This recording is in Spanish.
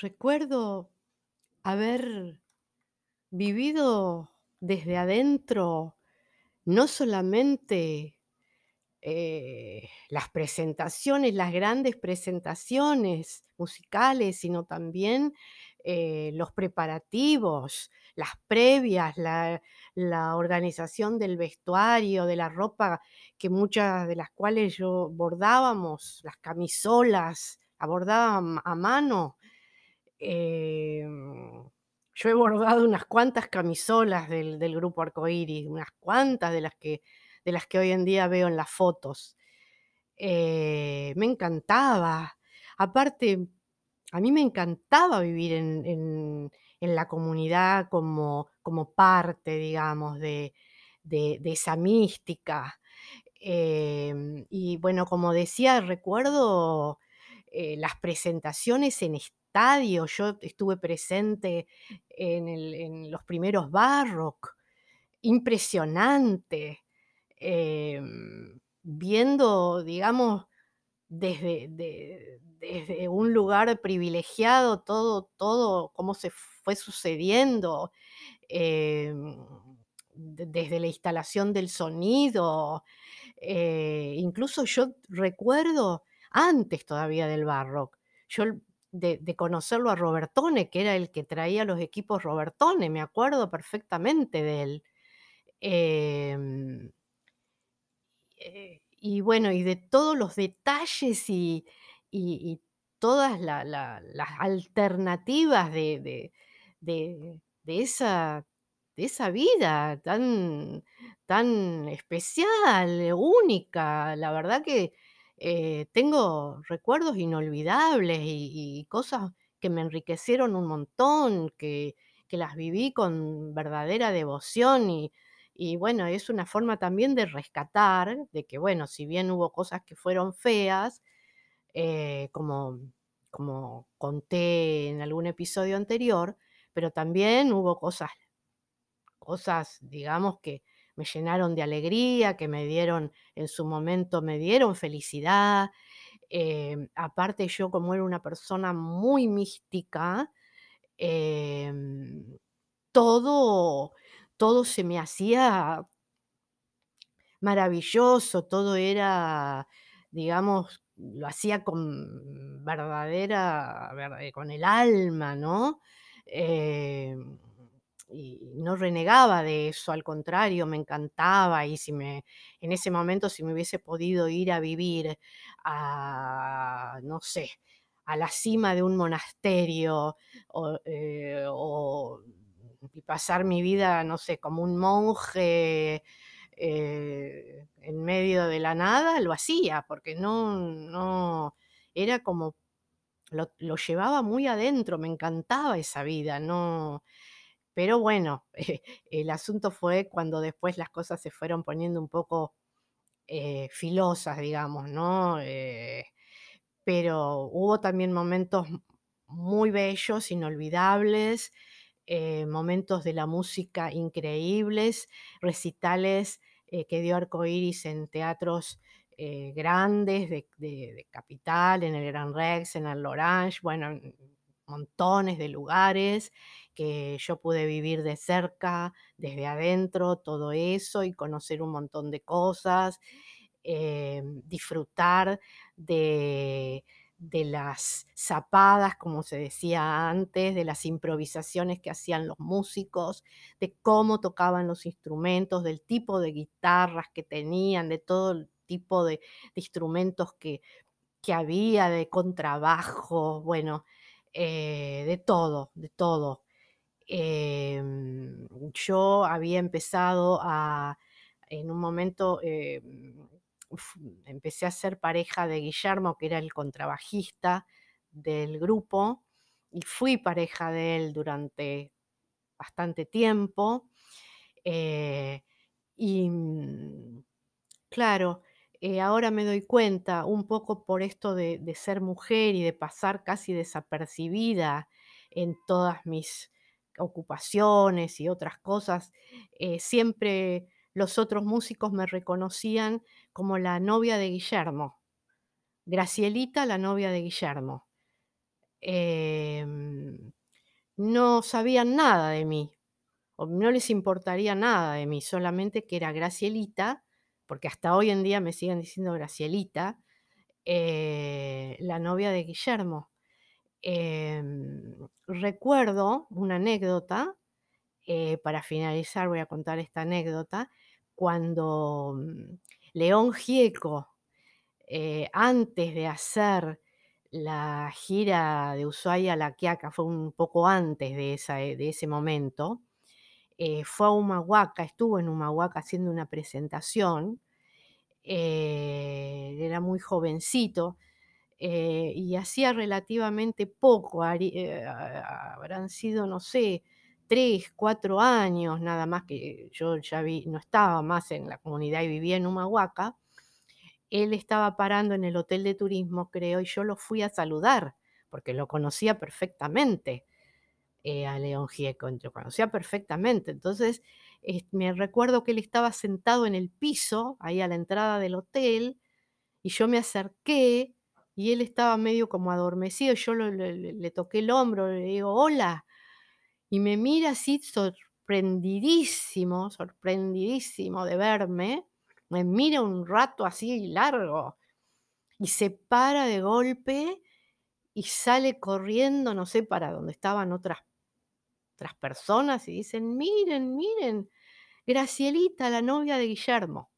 Recuerdo haber vivido desde adentro, no solamente, eh, las presentaciones, las grandes presentaciones musicales, sino también, eh, los preparativos, las previas, la la organización del vestuario, de la ropa, que muchas de las cuales yo bordábamos, las camisolas, la bordaba a ma a mano. Em, yo he bordado unas cuantas camisolas del del grupo Arcoíris, unas cuantas de las que de las que hoy en día veo en las fotos. Eh, me encantaba. Aparte, a mí me encantaba vivir en en la comunidad como como parte, digamos, de de esa mística. Em, y bueno, como decía, recuerdo, eh, las presentaciones en estadio. Yo estuve presente en los primeros Barrock. Impresionante. Em, viendo, digamos, desde de desde un lugar privilegiado todo todo cómo se fue sucediendo, em, de desde la instalación del sonido. Eh, incluso yo recuerdo antes todavía del Barrock, yo de conocerlo a Robertone, que era el que traía los equipos Robertone, me acuerdo perfectamente de él. Em eh, y bueno, y de todos los detalles y y todas la la las alternativas de de de de esa de esa vida tan tan especial, única. La verdad que, eh, tengo recuerdos inolvidables y cosas que me enriquecieron un montón, que que las viví con verdadera devoción y y bueno, es una forma también de rescatar, de que bueno, si bien hubo cosas que fueron feas, eh, como como conté en algún episodio anterior, pero también hubo cosas cosas, digamos, que me llenaron de alegría, que me dieron en su momento me dieron felicidad. Em, aparte, yo como era una persona muy mística, em, todo todo se me hacía maravilloso, todo era, digamos, lo hacía con verdadera ver con el alma, ¿no? Em, y no renegaba de eso, al contrario, me encantaba, y si me en ese momento, si me hubiese podido ir a vivir a, no sé, a la cima de un monasterio, o, eh, y pasar mi vida, no sé, como un monje, eh, en medio de la nada, lo hacía, porque no no era como lo lo llevaba muy adentro, me encantaba esa vida, no pero bueno, el asunto fue cuando después las cosas se fueron poniendo un poco, eh, filosas, digamos, ¿no? Eh, pero hubo también momentos muy bellos, inolvidables, eh, momentos de la música increíbles, recitales, eh, que dio Arcoíris en teatros, eh, grandes de de Capital, en el Gran Rex, en el L'Orange, bueno, en montones de lugares que yo pude vivir de cerca, desde adentro, todo eso, y conocer un montón de cosas, em, disfrutar de de las zapadas, como se decía antes, de las improvisaciones que hacían los músicos, de cómo tocaban los instrumentos, del tipo de guitarras que tenían, de todo el tipo de de instrumentos que que había, de contrabajo, bueno, eh, de todo, de todo. Em, yo había empezado a en un momento, fu empecé a ser pareja de Guillermo, que era el contrabajista del grupo, y fui pareja de él durante bastante tiempo. Eh, y, mm, claro, eh, ahora me doy cuenta, un poco por esto de ser mujer y de pasar casi desapercibida en todas mis ocupaciones y otras cosas, eh, siempre los otros músicos me reconocían como la novia de Guillermo, Gracielita, la novia de Guillermo. em, no sabían nada de mí, no les importaría nada de mí, solamente que era Gracielita, porque hasta hoy en día me siguen diciendo Gracielita, eh, la novia de Guillermo. Em, recuerdo una anécdota, eh, para finalizar voy a contar esta anécdota, cuando mm, León Gieco, eh, antes de hacer la gira de Ushuaia a La Quiaca, fue un poco antes de, esa, de ese momento, fue a Humahuaca, estuvo en Humahuaca haciendo una presentación, eh, era muy jovencito eh, y hacía relativamente poco, eh, habrán sido, no sé, tres, cuatro años nada más que yo ya vi, no estaba más en la comunidad y vivía en Humahuaca. Él estaba parando en el hotel de turismo, creo, y yo lo fui a saludar, porque lo conocía perfectamente eh, a León Gieco, lo conocía perfectamente. Entonces, es- me recuerdo que él estaba sentado en el piso, ahí a la entrada del hotel, y yo me acerqué y él estaba medio como adormecido. Yo le toqué el hombro, le digo, hola, y me mira así sorprendidísimo, sorprendidísimo de verme. Me mira un rato así largo y se para de golpe y sale corriendo, no sé, para donde estaban otras otras personas y dicen: "Miren, miren, Gracielita, la novia de Guillermo".